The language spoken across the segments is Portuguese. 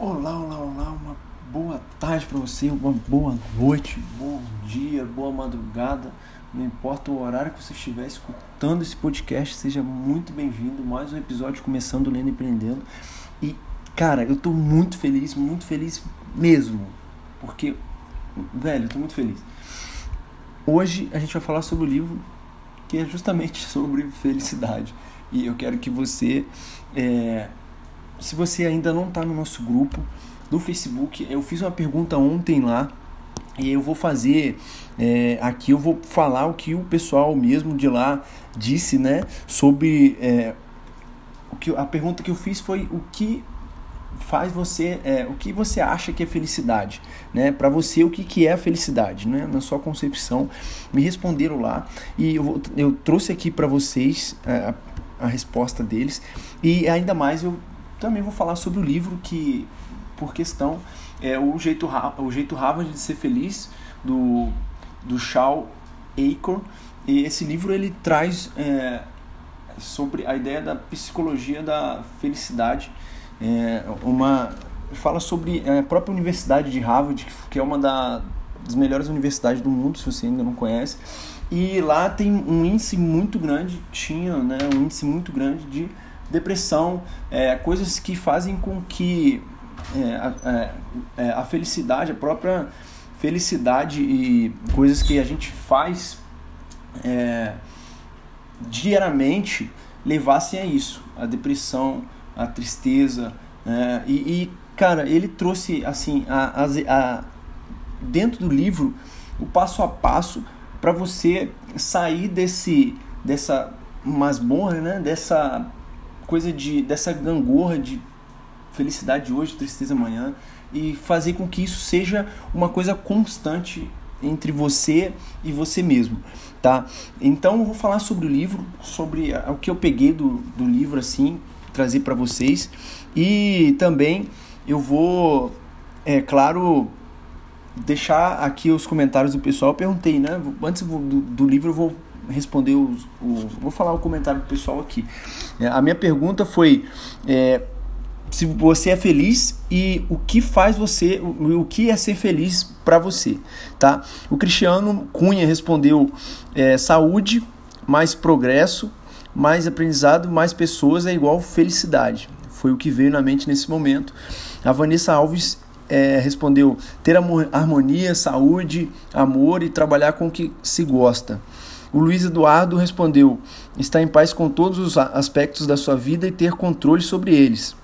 Olá, olá, olá, uma boa tarde para você, uma boa noite, bom dia, boa madrugada. Não importa o horário que você estiver escutando esse podcast, seja muito bem-vindo. Mais um episódio começando Lendo e Empreendendo. E, cara, eu tô muito feliz, muito feliz mesmo. Porque, velho, eu tô muito feliz. Hoje a gente vai falar sobre o livro que é justamente sobre felicidade. E eu quero que você é, se você ainda não está no nosso grupo do Facebook, eu fiz uma pergunta ontem lá e eu vou fazer é, aqui, eu vou falar o que o pessoal mesmo de lá disse, né? Sobre é, o que a pergunta que eu fiz foi o que faz você, é, o que você acha que é felicidade, né? Para você o que, que é a felicidade, né? Na sua concepção, me responderam lá e eu, eu trouxe aqui para vocês a, a resposta deles e ainda mais eu também vou falar sobre o livro que, por questão, é o jeito, o jeito Harvard de ser feliz, do, do Shaw Acor. E esse livro ele traz é, sobre a ideia da psicologia da felicidade. É, uma fala sobre a própria Universidade de Harvard, que é uma da, das melhores universidades do mundo, se você ainda não conhece. E lá tem um índice muito grande, tinha né, um índice muito grande de depressão, é, coisas que fazem com que é, a, é, a, felicidade, a própria felicidade e coisas que a gente faz é, diariamente levassem a isso, a depressão, a tristeza. É, e, e, cara, ele trouxe assim, a, a, dentro do livro, o passo a passo para você sair desse dessa masmorra, né? dessa coisa de dessa gangorra de felicidade hoje, tristeza amanhã e fazer com que isso seja uma coisa constante entre você e você mesmo, tá? Então eu vou falar sobre o livro, sobre o que eu peguei do, do livro assim, trazer para vocês e também eu vou, é claro, deixar aqui os comentários do pessoal. Eu perguntei, né? Antes do, do livro eu vou responder os, o, vou falar o comentário do pessoal aqui. É, a minha pergunta foi é, se você é feliz e o que faz você, o, que é ser feliz para você, tá? O Cristiano Cunha respondeu é, saúde, mais progresso, mais aprendizado, mais pessoas é igual felicidade. Foi o que veio na mente nesse momento. A Vanessa Alves é, respondeu ter harmonia, saúde, amor e trabalhar com o que se gosta. O Luiz Eduardo respondeu: estar em paz com todos os aspectos da sua vida e ter controle sobre eles.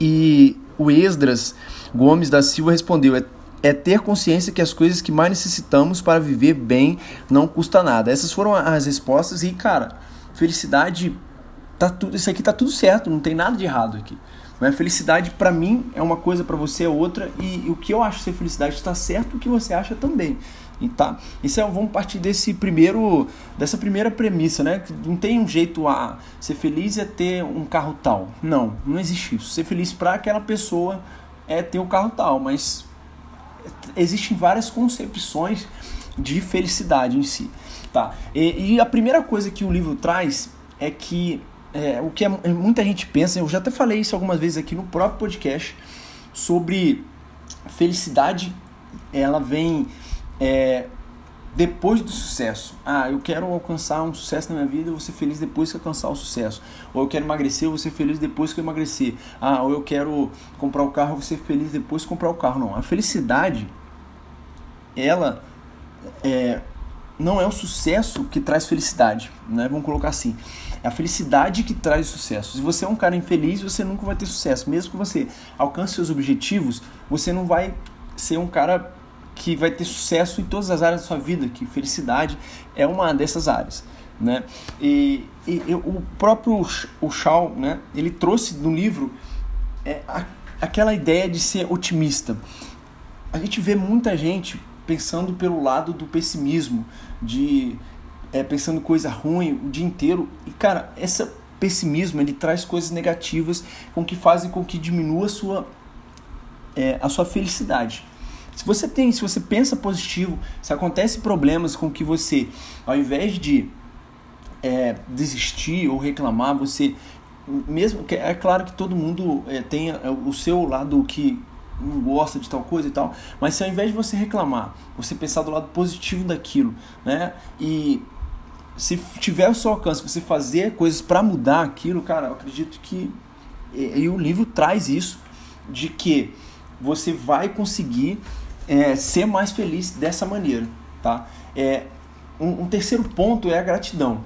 E o Esdras Gomes da Silva respondeu: é, é ter consciência que as coisas que mais necessitamos para viver bem não custa nada. Essas foram as respostas e, cara, felicidade tá tudo, isso aqui tá tudo certo, não tem nada de errado aqui. Mas felicidade para mim é uma coisa, para você é outra, e, e, o que eu acho ser felicidade está certo, o que você acha também. E tá, isso é, vamos partir desse primeiro, dessa primeira premissa, né? Não tem um jeito a ser feliz é ter um carro tal. Não, não existe isso. Ser feliz para aquela pessoa é ter um carro tal, mas existem várias concepções de felicidade em si, tá? E, e a primeira coisa que o livro traz é que é, o que é, muita gente pensa, eu já até falei isso algumas vezes aqui no próprio podcast sobre felicidade, ela vem é, depois do sucesso. Ah, eu quero alcançar um sucesso na minha vida, eu vou ser feliz depois que alcançar o sucesso. Ou eu quero emagrecer, eu vou ser feliz depois que eu emagrecer. Ah, ou eu quero comprar o carro, eu vou ser feliz depois que comprar o carro. Não, a felicidade, ela é, não é o sucesso que traz felicidade, né? Vamos colocar assim. É a felicidade que traz sucesso. Se você é um cara infeliz, você nunca vai ter sucesso. Mesmo que você alcance seus objetivos, você não vai ser um cara que vai ter sucesso em todas as áreas da sua vida, que felicidade é uma dessas áreas. Né? E, e, o próprio o Shaw, né, ele trouxe no livro é, a, aquela ideia de ser otimista. A gente vê muita gente pensando pelo lado do pessimismo, de é, pensando coisa ruim o dia inteiro. E cara, esse pessimismo ele traz coisas negativas com que fazem com que diminua a sua, é, a sua felicidade. Se você tem, se você pensa positivo, se acontece problemas com que você, ao invés de é, desistir ou reclamar, você mesmo que é claro que todo mundo é, tem o seu lado que não gosta de tal coisa e tal, mas se ao invés de você reclamar, você pensar do lado positivo daquilo, né? E se tiver o seu alcance, você fazer coisas para mudar aquilo, cara, eu acredito que e, e, o livro traz isso de que você vai conseguir é, ser mais feliz dessa maneira, tá? É, um, um terceiro ponto é a gratidão.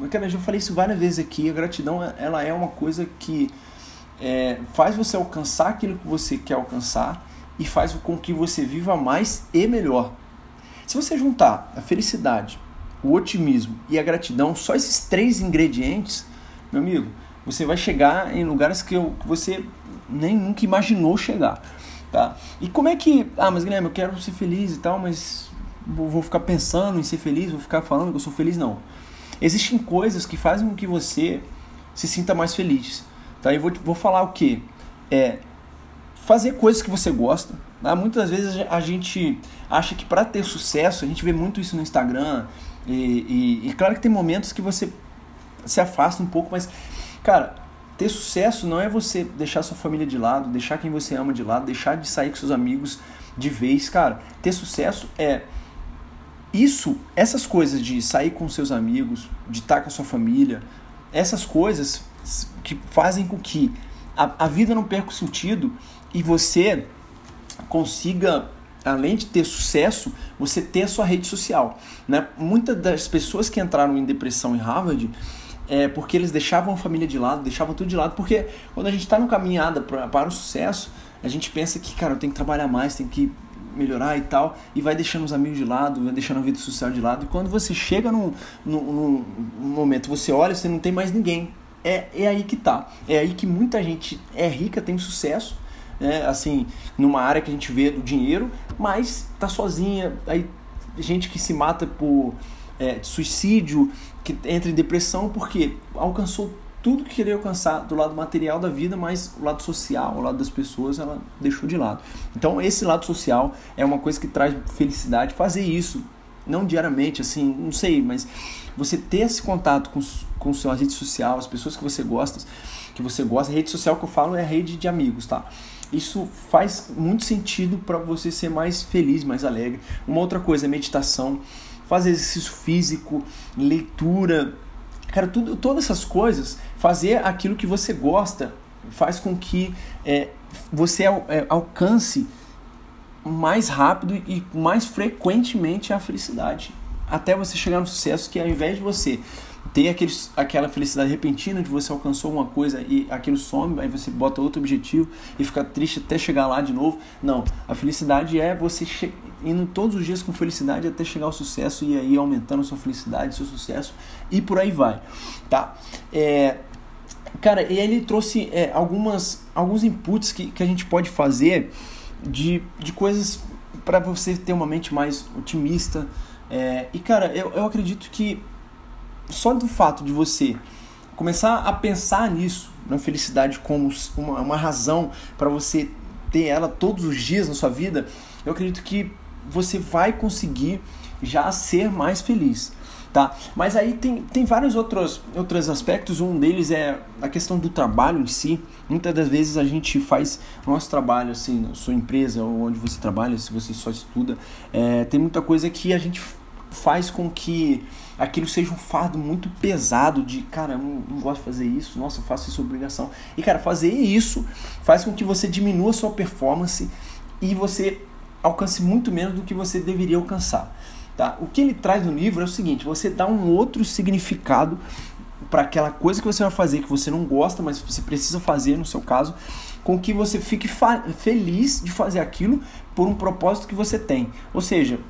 Eu já falei isso várias vezes aqui. A gratidão ela é uma coisa que é, faz você alcançar aquilo que você quer alcançar e faz com que você viva mais e melhor. Se você juntar a felicidade, o otimismo e a gratidão, só esses três ingredientes, meu amigo, você vai chegar em lugares que, eu, que você nem nunca imaginou chegar. Tá? E como é que. Ah, mas Guilherme, eu quero ser feliz e tal, mas vou ficar pensando em ser feliz, vou ficar falando que eu sou feliz, não. Existem coisas que fazem com que você se sinta mais feliz. Tá? Eu vou, vou falar o que? É fazer coisas que você gosta. Tá? Muitas vezes a gente acha que para ter sucesso, a gente vê muito isso no Instagram, e, e, e claro que tem momentos que você se afasta um pouco, mas, cara, ter sucesso não é você deixar sua família de lado, deixar quem você ama de lado, deixar de sair com seus amigos de vez, cara. Ter sucesso é isso, essas coisas de sair com seus amigos, de estar com a sua família, essas coisas que fazem com que a, a vida não perca o sentido e você consiga, além de ter sucesso, você ter a sua rede social. Né? Muitas das pessoas que entraram em depressão em Harvard é porque eles deixavam a família de lado, deixavam tudo de lado, porque quando a gente está no caminhada pra, para o sucesso, a gente pensa que, cara, eu tenho que trabalhar mais, tenho que melhorar e tal, e vai deixando os amigos de lado, vai deixando a vida social de lado, e quando você chega num, num, num momento, você olha, você não tem mais ninguém. É, é aí que tá. É aí que muita gente é rica, tem sucesso, né? assim, numa área que a gente vê do dinheiro, mas tá sozinha, aí gente que se mata por é, suicídio, que entra em depressão porque alcançou tudo que queria alcançar do lado material da vida, mas o lado social, o lado das pessoas, ela deixou de lado. Então, esse lado social é uma coisa que traz felicidade. Fazer isso, não diariamente, assim, não sei, mas você ter esse contato com, com sua rede social, as pessoas que você gosta, que você gosta, a rede social que eu falo é a rede de amigos, tá? Isso faz muito sentido para você ser mais feliz, mais alegre. Uma outra coisa é meditação, fazer exercício físico, leitura, Cara, tudo, todas essas coisas, fazer aquilo que você gosta, faz com que é, você é, alcance mais rápido e mais frequentemente a felicidade. Até você chegar no sucesso que ao invés de você ter aquele, aquela felicidade repentina de você alcançou uma coisa e aquilo some, aí você bota outro objetivo e fica triste até chegar lá de novo. Não, a felicidade é você indo todos os dias com felicidade até chegar ao sucesso e aí aumentando a sua felicidade, seu sucesso e por aí vai, tá? É, cara, e ele trouxe é, algumas, alguns inputs que, que a gente pode fazer de, de coisas para você ter uma mente mais otimista. É, e cara, eu, eu acredito que só do fato de você começar a pensar nisso, na felicidade como uma, uma razão para você ter ela todos os dias na sua vida, eu acredito que você vai conseguir já ser mais feliz. Tá? Mas aí tem, tem vários outros, outros aspectos. Um deles é a questão do trabalho em si. Muitas das vezes a gente faz nosso trabalho, assim, sua empresa ou onde você trabalha, se você só estuda. É, tem muita coisa que a gente faz com que aquilo seja um fardo muito pesado de, cara, eu não, gosto de fazer isso, nossa, eu faço isso obrigação. E, cara, fazer isso faz com que você diminua sua performance e você alcance muito menos do que você deveria alcançar. Tá? O que ele traz no livro é o seguinte: você dá um outro significado para aquela coisa que você vai fazer que você não gosta, mas você precisa fazer no seu caso, com que você fique feliz de fazer aquilo por um propósito que você tem. Ou seja,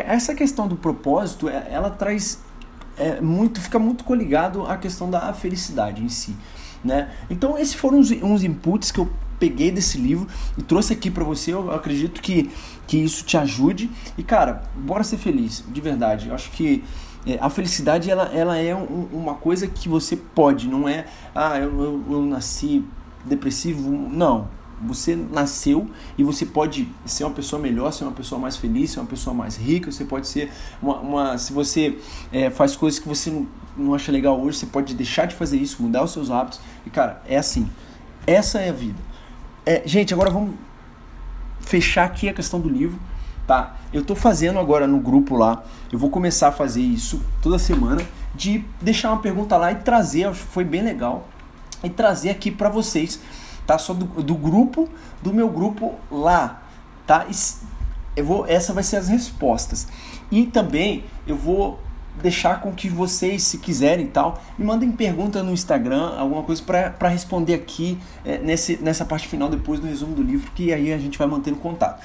essa questão do propósito, é, ela traz é, muito, fica muito coligado à questão da felicidade em si. Né? Então esses foram uns, uns inputs que eu peguei desse livro e trouxe aqui para você. Eu acredito que, que isso te ajude. E, cara, bora ser feliz, de verdade. Eu acho que é, a felicidade ela, ela é um, uma coisa que você pode, não é, ah, eu, eu, eu nasci depressivo. Não. Você nasceu e você pode ser uma pessoa melhor, ser uma pessoa mais feliz, ser uma pessoa mais rica. Você pode ser uma. uma se você é, faz coisas que você não, não acha legal hoje, você pode deixar de fazer isso, mudar os seus hábitos. E cara, é assim. Essa é a vida. É, gente, agora vamos fechar aqui a questão do livro, tá? Eu tô fazendo agora no grupo lá. Eu vou começar a fazer isso toda semana de deixar uma pergunta lá e trazer, foi bem legal, e trazer aqui para vocês, tá? Só do, do, grupo, do meu grupo lá, tá? Eu vou, essa vai ser as respostas. E também eu vou deixar com que vocês, se quiserem tal, me mandem pergunta no Instagram, alguma coisa para responder aqui é, nesse, nessa parte final depois do resumo do livro, que aí a gente vai mantendo contato.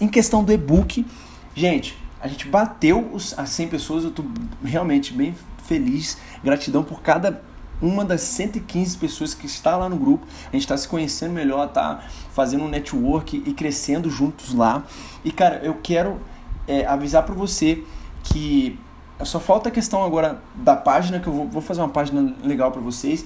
Em questão do e-book, gente, a gente bateu os, as 100 pessoas, eu estou realmente bem feliz, gratidão por cada uma das 115 pessoas que está lá no grupo. A gente está se conhecendo melhor, tá fazendo um network e crescendo juntos lá. E cara, eu quero é, avisar para você que só falta a questão agora da página, que eu vou, vou fazer uma página legal para vocês,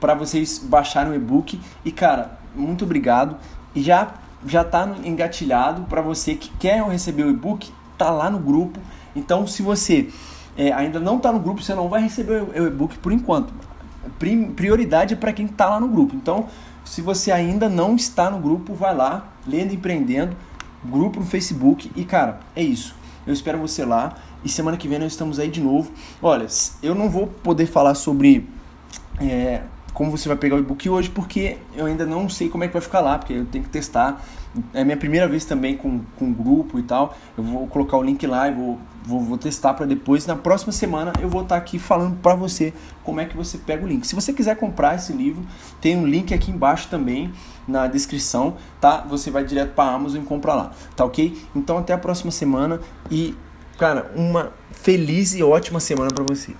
para vocês baixarem o e-book. E cara, muito obrigado. E já já tá engatilhado para você que quer receber o e-book, tá lá no grupo. Então, se você é, ainda não está no grupo, você não vai receber o e-book por enquanto. Prioridade para quem está lá no grupo. Então, se você ainda não está no grupo, vai lá, Lendo Empreendendo, grupo no Facebook. E, cara, é isso. Eu espero você lá. E semana que vem nós estamos aí de novo. Olha, eu não vou poder falar sobre é, como você vai pegar o e-book hoje, porque eu ainda não sei como é que vai ficar lá, porque eu tenho que testar. É minha primeira vez também com, com grupo e tal. Eu vou colocar o link lá e vou, vou, vou testar para depois. Na próxima semana eu vou estar tá aqui falando para você como é que você pega o link. Se você quiser comprar esse livro, tem um link aqui embaixo também na descrição, tá? Você vai direto para Amazon e compra lá, tá ok? Então até a próxima semana e, cara, uma feliz e ótima semana para você.